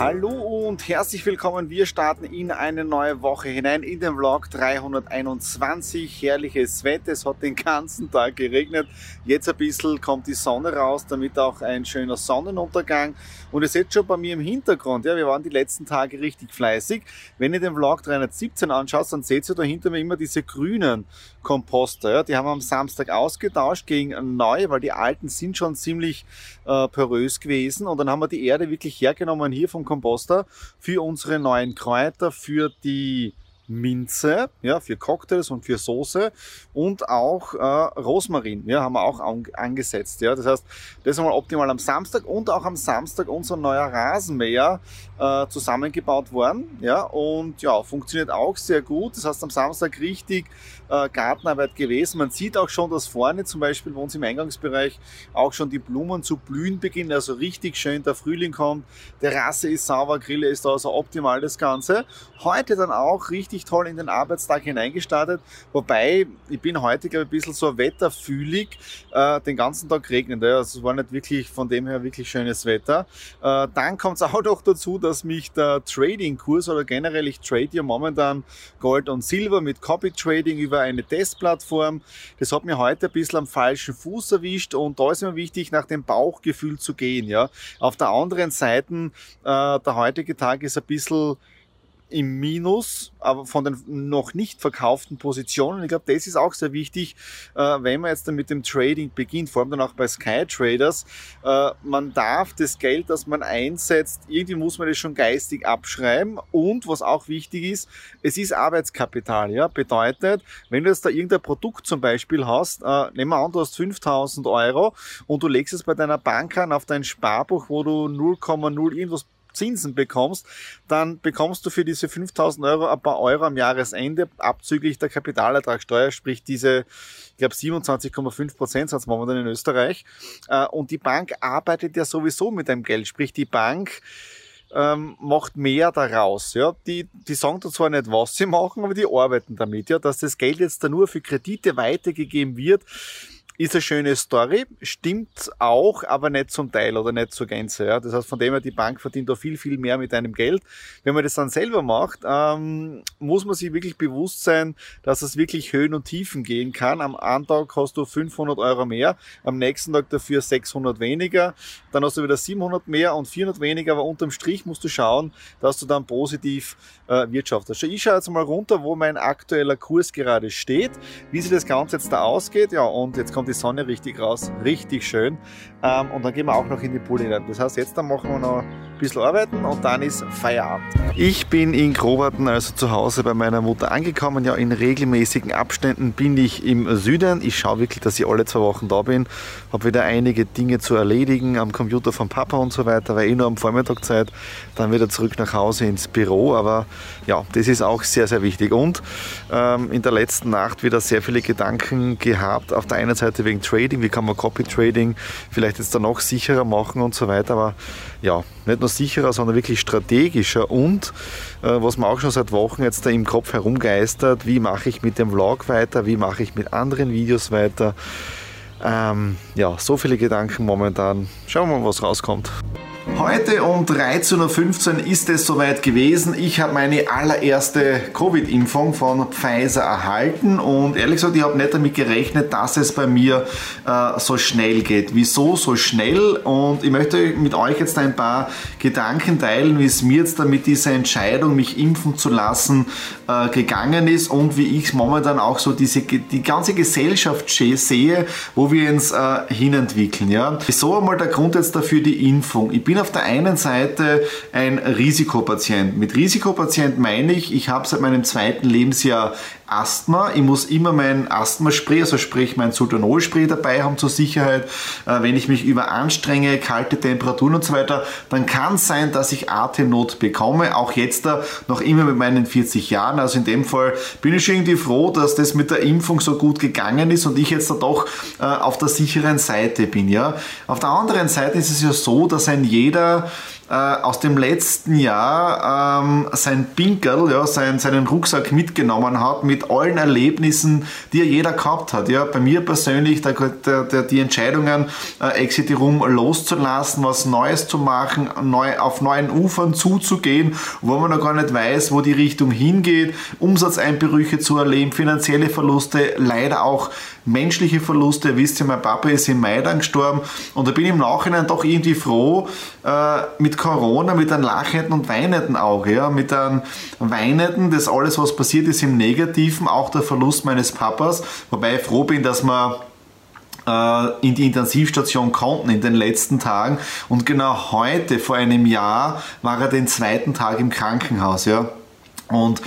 Hallo und herzlich willkommen. Wir starten in eine neue Woche hinein in den Vlog 321. Herrliches Wetter. Es hat den ganzen Tag geregnet. Jetzt ein bisschen kommt die Sonne raus, damit auch ein schöner Sonnenuntergang. Und ihr seht schon bei mir im Hintergrund, ja, wir waren die letzten Tage richtig fleißig. Wenn ihr den Vlog 317 anschaut, dann seht ihr da hinter mir immer diese grünen Komposter. Ja. Die haben wir am Samstag ausgetauscht gegen neue, weil die alten sind schon ziemlich äh, porös gewesen. Und dann haben wir die Erde wirklich hergenommen hier vom Komposter für unsere neuen Kräuter, für die Minze, ja, für Cocktails und für Soße und auch äh, Rosmarin, ja, haben wir auch an, angesetzt, ja. Das heißt, das ist einmal optimal am Samstag und auch am Samstag unser neuer Rasenmäher äh, zusammengebaut worden, ja, und ja, funktioniert auch sehr gut. Das heißt, am Samstag richtig äh, Gartenarbeit gewesen. Man sieht auch schon, dass vorne zum Beispiel bei uns im Eingangsbereich auch schon die Blumen zu blühen beginnen, also richtig schön der Frühling kommt, Terrasse ist sauber, Grille ist da, also optimal das Ganze. Heute dann auch richtig richtig toll in den Arbeitstag hineingestartet. Wobei, ich bin heute, glaube ich, ein bisschen so wetterfühlig. Äh, den ganzen Tag regnet. Also es war nicht wirklich von dem her wirklich schönes Wetter. Äh, dann kommt es auch noch dazu, dass mich der Trading-Kurs oder generell ich trade ja momentan Gold und Silber mit Copy Trading über eine Testplattform. Das hat mir heute ein bisschen am falschen Fuß erwischt und da ist mir wichtig, nach dem Bauchgefühl zu gehen. Ja. Auf der anderen Seite, äh, der heutige Tag ist ein bisschen im Minus, aber von den noch nicht verkauften Positionen. Ich glaube, das ist auch sehr wichtig, äh, wenn man jetzt dann mit dem Trading beginnt, vor allem dann auch bei Sky Traders. Äh, man darf das Geld, das man einsetzt, irgendwie muss man das schon geistig abschreiben. Und was auch wichtig ist, es ist Arbeitskapital. Ja? Bedeutet, wenn du jetzt da irgendein Produkt zum Beispiel hast, äh, nehmen wir an, du hast 5000 Euro und du legst es bei deiner Bank an auf dein Sparbuch, wo du 0,0 irgendwas Zinsen bekommst, dann bekommst du für diese 5000 Euro ein paar Euro am Jahresende abzüglich der Kapitalertragssteuer, sprich diese, ich glaube 27,5 Prozent sind momentan in Österreich. Äh, und die Bank arbeitet ja sowieso mit deinem Geld, sprich die Bank ähm, macht mehr daraus. Ja? Die, die sagen da zwar nicht, was sie machen, aber die arbeiten damit, ja? dass das Geld jetzt da nur für Kredite weitergegeben wird ist eine schöne Story, stimmt auch, aber nicht zum Teil oder nicht zur Gänze. Ja. Das heißt, von dem her, die Bank verdient da viel, viel mehr mit einem Geld. Wenn man das dann selber macht, ähm, muss man sich wirklich bewusst sein, dass es wirklich Höhen und Tiefen gehen kann. Am einen Tag hast du 500 Euro mehr, am nächsten Tag dafür 600 weniger, dann hast du wieder 700 mehr und 400 weniger, aber unterm Strich musst du schauen, dass du dann positiv äh, wirtschaftest. Ich schaue jetzt mal runter, wo mein aktueller Kurs gerade steht, wie sich das Ganze jetzt da ausgeht. Ja, und jetzt kommt die Sonne richtig raus, richtig schön. Ähm, und dann gehen wir auch noch in die Pool hinein. Das heißt, jetzt dann machen wir noch bisschen arbeiten und dann ist Feierabend. Ich bin in Groberten, also zu Hause bei meiner Mutter angekommen. Ja, in regelmäßigen Abständen bin ich im Süden. Ich schaue wirklich, dass ich alle zwei Wochen da bin. Habe wieder einige Dinge zu erledigen am Computer vom Papa und so weiter, weil eh nur am Vormittag Zeit. Dann wieder zurück nach Hause ins Büro. Aber ja, das ist auch sehr, sehr wichtig. Und ähm, in der letzten Nacht wieder sehr viele Gedanken gehabt. Auf der einen Seite wegen Trading, wie kann man Copy Trading vielleicht jetzt dann noch sicherer machen und so weiter. Aber ja, nicht nur sicherer, sondern wirklich strategischer. Und äh, was mir auch schon seit Wochen jetzt da im Kopf herumgeistert, wie mache ich mit dem Vlog weiter, wie mache ich mit anderen Videos weiter. Ähm, ja, so viele Gedanken momentan. Schauen wir mal, was rauskommt. Heute um 13.15 Uhr ist es soweit gewesen. Ich habe meine allererste Covid-Impfung von Pfizer erhalten und ehrlich gesagt, ich habe nicht damit gerechnet, dass es bei mir äh, so schnell geht. Wieso so schnell? Und ich möchte mit euch jetzt ein paar Gedanken teilen, wie es mir jetzt damit diese Entscheidung, mich impfen zu lassen, äh, gegangen ist und wie ich momentan auch so diese, die ganze Gesellschaft sehe, wo wir uns äh, hinentwickeln. Ja? Wieso einmal der Grund jetzt dafür die Impfung? Ich bin auf der einen Seite ein Risikopatient. Mit Risikopatient meine ich, ich habe seit meinem zweiten Lebensjahr Asthma. Ich muss immer mein Asthmaspray, also sprich mein Sultanolspray dabei haben zur Sicherheit. Äh, wenn ich mich überanstrenge, kalte Temperaturen und so weiter, dann kann es sein, dass ich Atemnot bekomme. Auch jetzt da noch immer mit meinen 40 Jahren. Also in dem Fall bin ich irgendwie froh, dass das mit der Impfung so gut gegangen ist und ich jetzt da doch äh, auf der sicheren Seite bin. Ja? Auf der anderen Seite ist es ja so, dass ein jeder äh, aus dem letzten Jahr ähm, sein Pinkel, ja, sein, seinen Rucksack mitgenommen hat mit allen Erlebnissen, die er jeder gehabt hat. Ja. Bei mir persönlich der, der, der, die Entscheidungen, äh, Exit Room loszulassen, was Neues zu machen, neu, auf neuen Ufern zuzugehen, wo man noch gar nicht weiß, wo die Richtung hingeht, Umsatzeinbrüche zu erleben, finanzielle Verluste, leider auch menschliche Verluste. Ihr wisst ja, mein Papa ist im Mai dann gestorben und da bin ich im Nachhinein doch irgendwie froh, äh, mit Corona, mit einem lachenden und weinenden Auge, ja, mit einem weinenden, das alles, was passiert ist im Negativen, auch der Verlust meines Papas, wobei ich froh bin, dass wir äh, in die Intensivstation konnten in den letzten Tagen und genau heute, vor einem Jahr, war er den zweiten Tag im Krankenhaus, ja. Und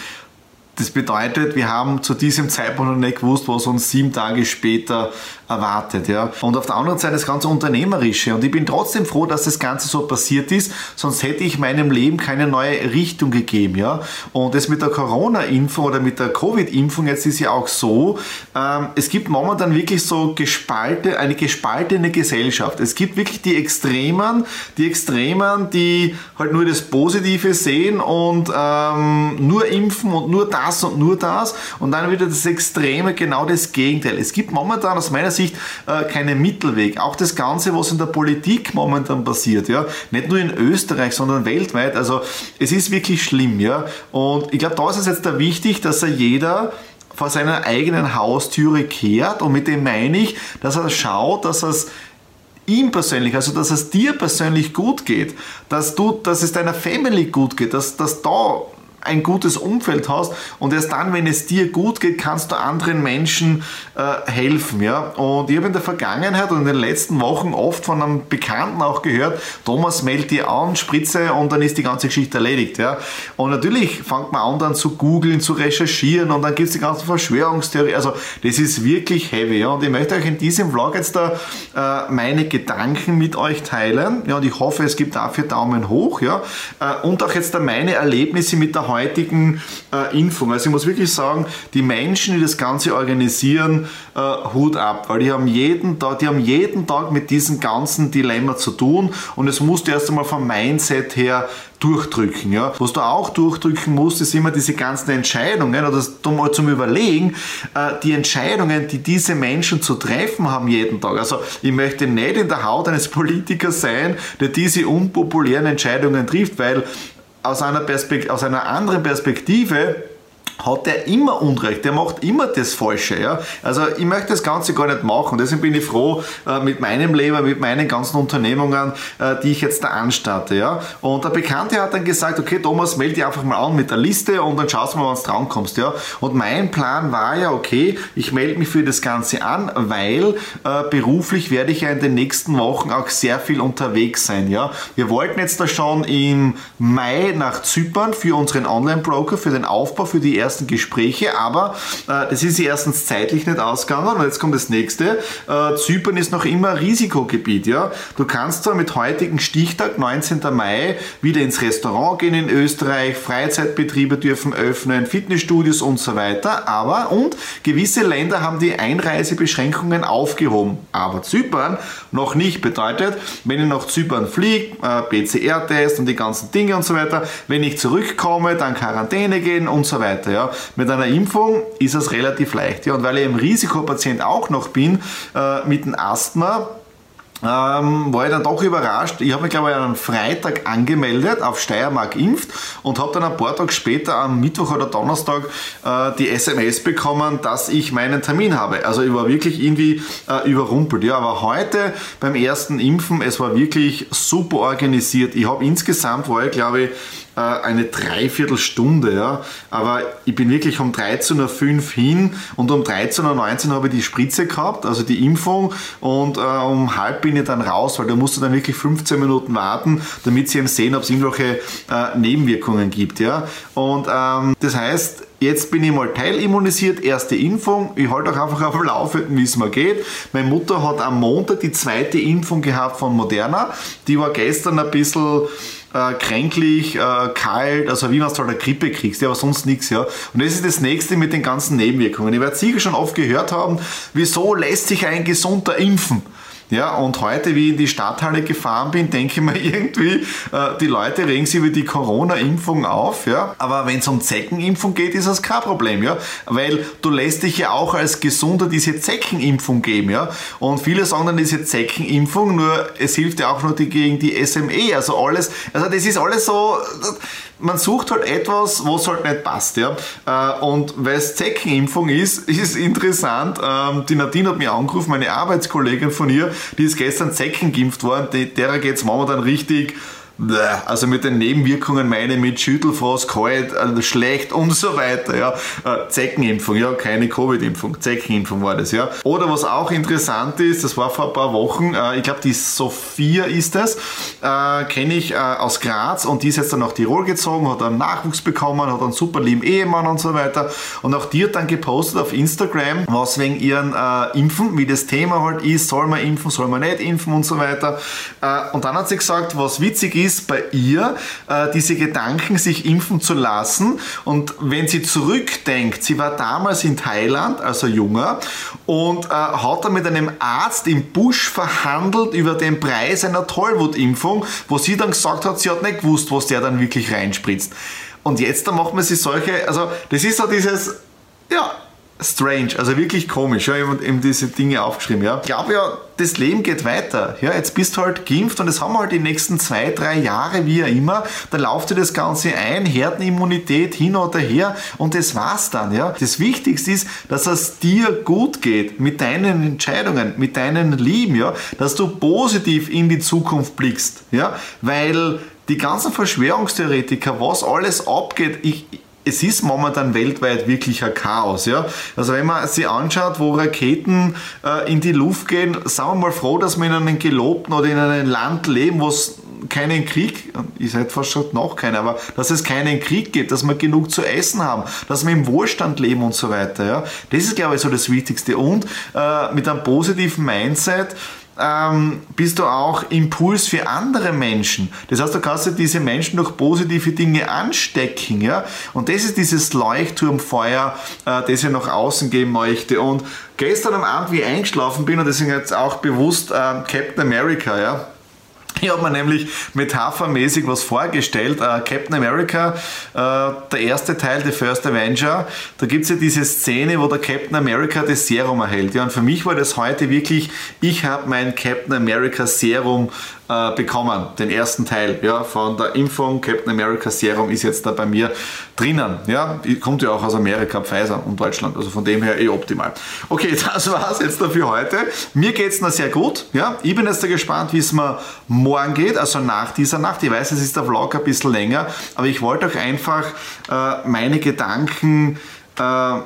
das bedeutet, wir haben zu diesem Zeitpunkt noch nicht gewusst, was uns sieben Tage später erwartet. Ja. Und auf der anderen Seite das ganze Unternehmerische. Und ich bin trotzdem froh, dass das Ganze so passiert ist, sonst hätte ich meinem Leben keine neue Richtung gegeben. Ja. Und das mit der Corona-Impfung oder mit der Covid-Impfung jetzt ist ja auch so, ähm, es gibt momentan wirklich so gespalte, eine gespaltene Gesellschaft. Es gibt wirklich die Extremen, die Extremen, die halt nur das Positive sehen und ähm, nur impfen und nur das das und nur das und dann wieder das Extreme, genau das Gegenteil. Es gibt momentan aus meiner Sicht äh, keinen Mittelweg. Auch das Ganze, was in der Politik momentan passiert, ja, nicht nur in Österreich, sondern weltweit. Also es ist wirklich schlimm, ja. Und ich glaube, da ist es jetzt da wichtig, dass er jeder vor seiner eigenen Haustüre kehrt und mit dem meine ich, dass er schaut, dass es ihm persönlich, also dass es dir persönlich gut geht, dass du, dass es deiner Family gut geht, dass, dass da ein gutes Umfeld hast und erst dann, wenn es dir gut geht, kannst du anderen Menschen äh, helfen. Ja? Und ich habe in der Vergangenheit und in den letzten Wochen oft von einem Bekannten auch gehört, Thomas meldet dir an, Spritze und dann ist die ganze Geschichte erledigt. Ja? Und natürlich fängt man an dann zu googeln, zu recherchieren und dann gibt es die ganzen Verschwörungstheorien. Also das ist wirklich heavy. Ja? Und ich möchte euch in diesem Vlog jetzt da äh, meine Gedanken mit euch teilen. Ja? Und ich hoffe, es gibt dafür Daumen hoch. Ja? Äh, und auch jetzt da meine Erlebnisse mit der heutigen äh, Impfung. Also ich muss wirklich sagen, die Menschen, die das Ganze organisieren, äh, Hut ab, weil die haben jeden Tag, die haben jeden Tag mit diesem ganzen Dilemma zu tun und es musste erst einmal vom Mindset her durchdrücken. Ja? Was du auch durchdrücken musst, ist immer diese ganzen Entscheidungen oder mal zum Überlegen, äh, die Entscheidungen, die diese Menschen zu treffen haben jeden Tag. Also ich möchte nicht in der Haut eines Politikers sein, der diese unpopulären Entscheidungen trifft, weil aus einer, Perspekt aus einer anderen Perspektive hat er immer Unrecht, der macht immer das Falsche. Ja? Also ich möchte das Ganze gar nicht machen. Deswegen bin ich froh äh, mit meinem Leben, mit meinen ganzen Unternehmungen, äh, die ich jetzt da anstarte. Ja? Und der Bekannte hat dann gesagt, okay Thomas, melde dich einfach mal an mit der Liste und dann schaust du mal, wann du dran kommst. Ja? Und mein Plan war ja, okay, ich melde mich für das Ganze an, weil äh, beruflich werde ich ja in den nächsten Wochen auch sehr viel unterwegs sein. Ja? Wir wollten jetzt da schon im Mai nach Zypern für unseren Online-Broker, für den Aufbau, für die ersten Gespräche, aber äh, das ist erstens zeitlich nicht ausgegangen und jetzt kommt das nächste. Äh, Zypern ist noch immer Risikogebiet. Ja? Du kannst zwar mit heutigen Stichtag, 19. Mai, wieder ins Restaurant gehen in Österreich, Freizeitbetriebe dürfen öffnen, Fitnessstudios und so weiter, aber und gewisse Länder haben die Einreisebeschränkungen aufgehoben. Aber Zypern noch nicht. Bedeutet, wenn ich nach Zypern fliege, äh, PCR-Test und die ganzen Dinge und so weiter, wenn ich zurückkomme, dann Quarantäne gehen und so weiter. Ja. Mit einer Impfung ist es relativ leicht. Ja. Und weil ich im Risikopatient auch noch bin, äh, mit dem Asthma, ähm, war ich dann doch überrascht. Ich habe mich, glaube ich, am Freitag angemeldet auf Steiermark impft und habe dann ein paar Tage später am Mittwoch oder Donnerstag äh, die SMS bekommen, dass ich meinen Termin habe. Also ich war wirklich irgendwie äh, überrumpelt. Ja, aber heute beim ersten Impfen, es war wirklich super organisiert. Ich habe insgesamt, war ich glaube ich, äh, eine Dreiviertelstunde, ja. Aber ich bin wirklich um 13.05 Uhr hin und um 13.19 Uhr habe ich die Spritze gehabt, also die Impfung und äh, um halb bin ich dann raus, weil da musst du dann wirklich 15 Minuten warten, damit sie eben sehen, ob es irgendwelche äh, Nebenwirkungen gibt, ja. Und ähm, das heißt, Jetzt bin ich mal teilimmunisiert, erste Impfung. Ich halte auch einfach auf dem Laufenden, wie es mir geht. Meine Mutter hat am Montag die zweite Impfung gehabt von Moderna. Die war gestern ein bisschen äh, kränklich, äh, kalt, also wie man es halt eine Grippe kriegst, ja, aber sonst nichts, ja. Und das ist das nächste mit den ganzen Nebenwirkungen. Ich werde sicher schon oft gehört haben, wieso lässt sich ein Gesunder impfen? Ja, und heute, wie ich in die Stadthalle gefahren bin, denke ich mir irgendwie, äh, die Leute regen sich über die Corona-Impfung auf, ja. Aber wenn es um Zeckenimpfung geht, ist das kein Problem, ja. Weil du lässt dich ja auch als Gesunder diese Zeckenimpfung geben, ja. Und viele sagen dann diese Zeckenimpfung, nur es hilft ja auch nur die, gegen die SME, also alles, also das ist alles so, man sucht halt etwas, was halt nicht passt, ja. Äh, und weil es Zeckenimpfung ist, ist interessant, ähm, die Nadine hat mich angerufen, meine Arbeitskollegin von ihr, die ist gestern Zecken geimpft worden, derer geht es momentan richtig also mit den Nebenwirkungen meine mit Schüttelfrost, kalt, also schlecht und so weiter. Ja. Äh, Zeckenimpfung, ja, keine Covid-Impfung, Zeckenimpfung war das, ja. Oder was auch interessant ist, das war vor ein paar Wochen, äh, ich glaube die Sophia ist äh, kenne ich aus Graz und die ist jetzt dann nach Tirol gezogen, hat einen Nachwuchs bekommen, hat einen super lieben Ehemann und so weiter. Und auch die hat dann gepostet auf Instagram, was wegen ihren Impfen, wie das Thema halt ist, soll man impfen, soll man nicht impfen und so weiter. und dann hat sie gesagt, was witzig ist, ist bei ihr, äh, diese Gedanken, sich impfen zu lassen. Und wenn sie zurückdenkt, sie war damals in Thailand, also junger, und äh, hat dann mit einem Arzt im Busch verhandelt über den Preis einer Tollwutimpfung, wo sie dann gesagt hat, sie hat nicht gewusst, was der dann wirklich reinspritzt. Und jetzt da macht man sich solche, also das ist so dieses, ja, strange, also wirklich komisch. Ja, ich eben diese Dinge aufgeschrieben. Ja. Ich glaube ja, das Leben geht weiter. Ja, jetzt bist du halt geimpft und das haben wir halt die nächsten zwei, drei Jahre, wie ja immer. Da lauft dir das Ganze ein, Herdenimmunität hin oder her und das war's dann. Ja. Das Wichtigste ist, dass es dir gut geht mit deinen Entscheidungen, mit deinen Lieben, ja, dass du positiv in die Zukunft blickst. Ja, weil die ganzen Verschwörungstheoretiker, was alles abgeht, ich, es ist momentan weltweit wirklich ein Chaos. Ja? Also wenn man sich anschaut, wo Raketen äh, in die Luft gehen, sagen wir mal froh, dass wir in einem gelobten oder in einem Land leben, wo es keinen Krieg, ich seid fast schon noch keiner, aber dass es keinen Krieg gibt, dass wir genug zu essen haben, dass wir im Wohlstand leben und so weiter. Ja? Das ist, glaube ich, so das Wichtigste. Und äh, mit einem positiven Mindset, ähm, bist du auch Impuls für andere Menschen. Das heißt, du kannst diese Menschen durch positive Dinge anstecken. Ja? Und das ist dieses Leuchtturmfeuer, äh, das ich nach außen geben möchte. Und gestern am Abend, wie ich eingeschlafen bin, und deswegen jetzt auch bewusst äh, Captain America, ja, ich habe mir nämlich metaphermäßig was vorgestellt. Uh, Captain America, uh, der erste Teil, The First Avenger, da gibt es ja diese Szene, wo der Captain America das Serum erhält. Ja, und für mich war das heute wirklich, ich habe mein Captain America Serum äh, bekommen, den ersten Teil ja, von der Impfung. Captain America Serum ist jetzt da bei mir drinnen. Ja, kommt ja auch aus Amerika, Pfizer und Deutschland. Also von dem her eh optimal. Okay, das war's jetzt dafür heute. Mir geht's noch sehr gut. Ja, ich bin jetzt da gespannt, wie es mir morgen geht, also nach dieser Nacht. Ich weiß, es ist der Vlog ein bisschen länger, aber ich wollte euch einfach äh, meine Gedanken äh,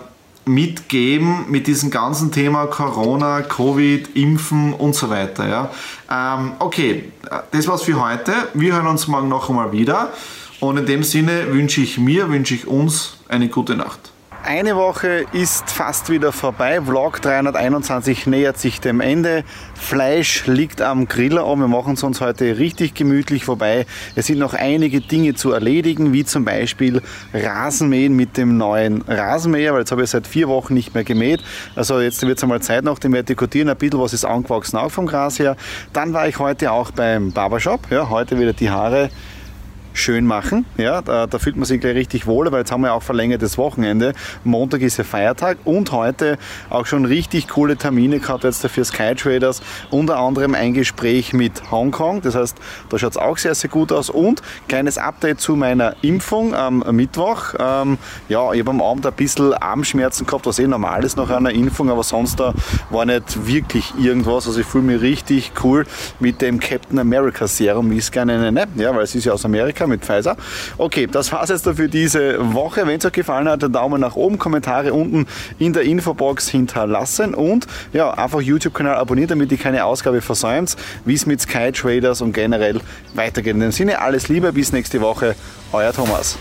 mitgeben mit diesem ganzen Thema Corona, Covid, Impfen und so weiter. Ja. Ähm, okay, das war's für heute. Wir hören uns morgen noch einmal wieder. Und in dem Sinne wünsche ich mir, wünsche ich uns eine gute Nacht. Eine Woche ist fast wieder vorbei. Vlog 321 nähert sich dem Ende. Fleisch liegt am Griller und wir machen es uns heute richtig gemütlich vorbei. Es sind noch einige Dinge zu erledigen, wie zum Beispiel Rasenmähen mit dem neuen Rasenmäher, weil jetzt habe ich seit vier Wochen nicht mehr gemäht. Also jetzt wird es einmal Zeit nach dem Vertikutieren, ein bisschen was ist angewachsen auch vom Gras her. Dann war ich heute auch beim Barbershop. Ja, heute wieder die Haare schön machen. Ja, da, da, fühlt man sich gleich richtig wohl, weil jetzt haben wir auch verlängertes Wochenende. Montag ist ja Feiertag und heute auch schon richtig coole Termine gehabt jetzt für Sky Traders. Unter anderem ein Gespräch mit Hongkong. Das heißt, da schaut es auch sehr, sehr gut aus. Und kleines Update zu meiner Impfung am Mittwoch. Ähm, ja, ich habe am Abend ein bisschen Armschmerzen gehabt, was eh normal ist nach einer Impfung, aber sonst da war nicht wirklich irgendwas. Also ich fühle mich richtig cool mit dem Captain America Serum, wie ich es gerne nenne. Ja, weil es ist ja aus Amerika mit Pfizer. Okay, das war's jetzt für diese Woche. Wenn es euch gefallen hat, Daumen nach oben, Kommentare unten in der Infobox hinterlassen und ja, einfach YouTube-Kanal abonnieren, damit ihr keine Ausgabe versäumt, wie es mit Sky Traders und generell weitergeht. In dem Sinne, alles Liebe, bis nächste Woche, euer Thomas.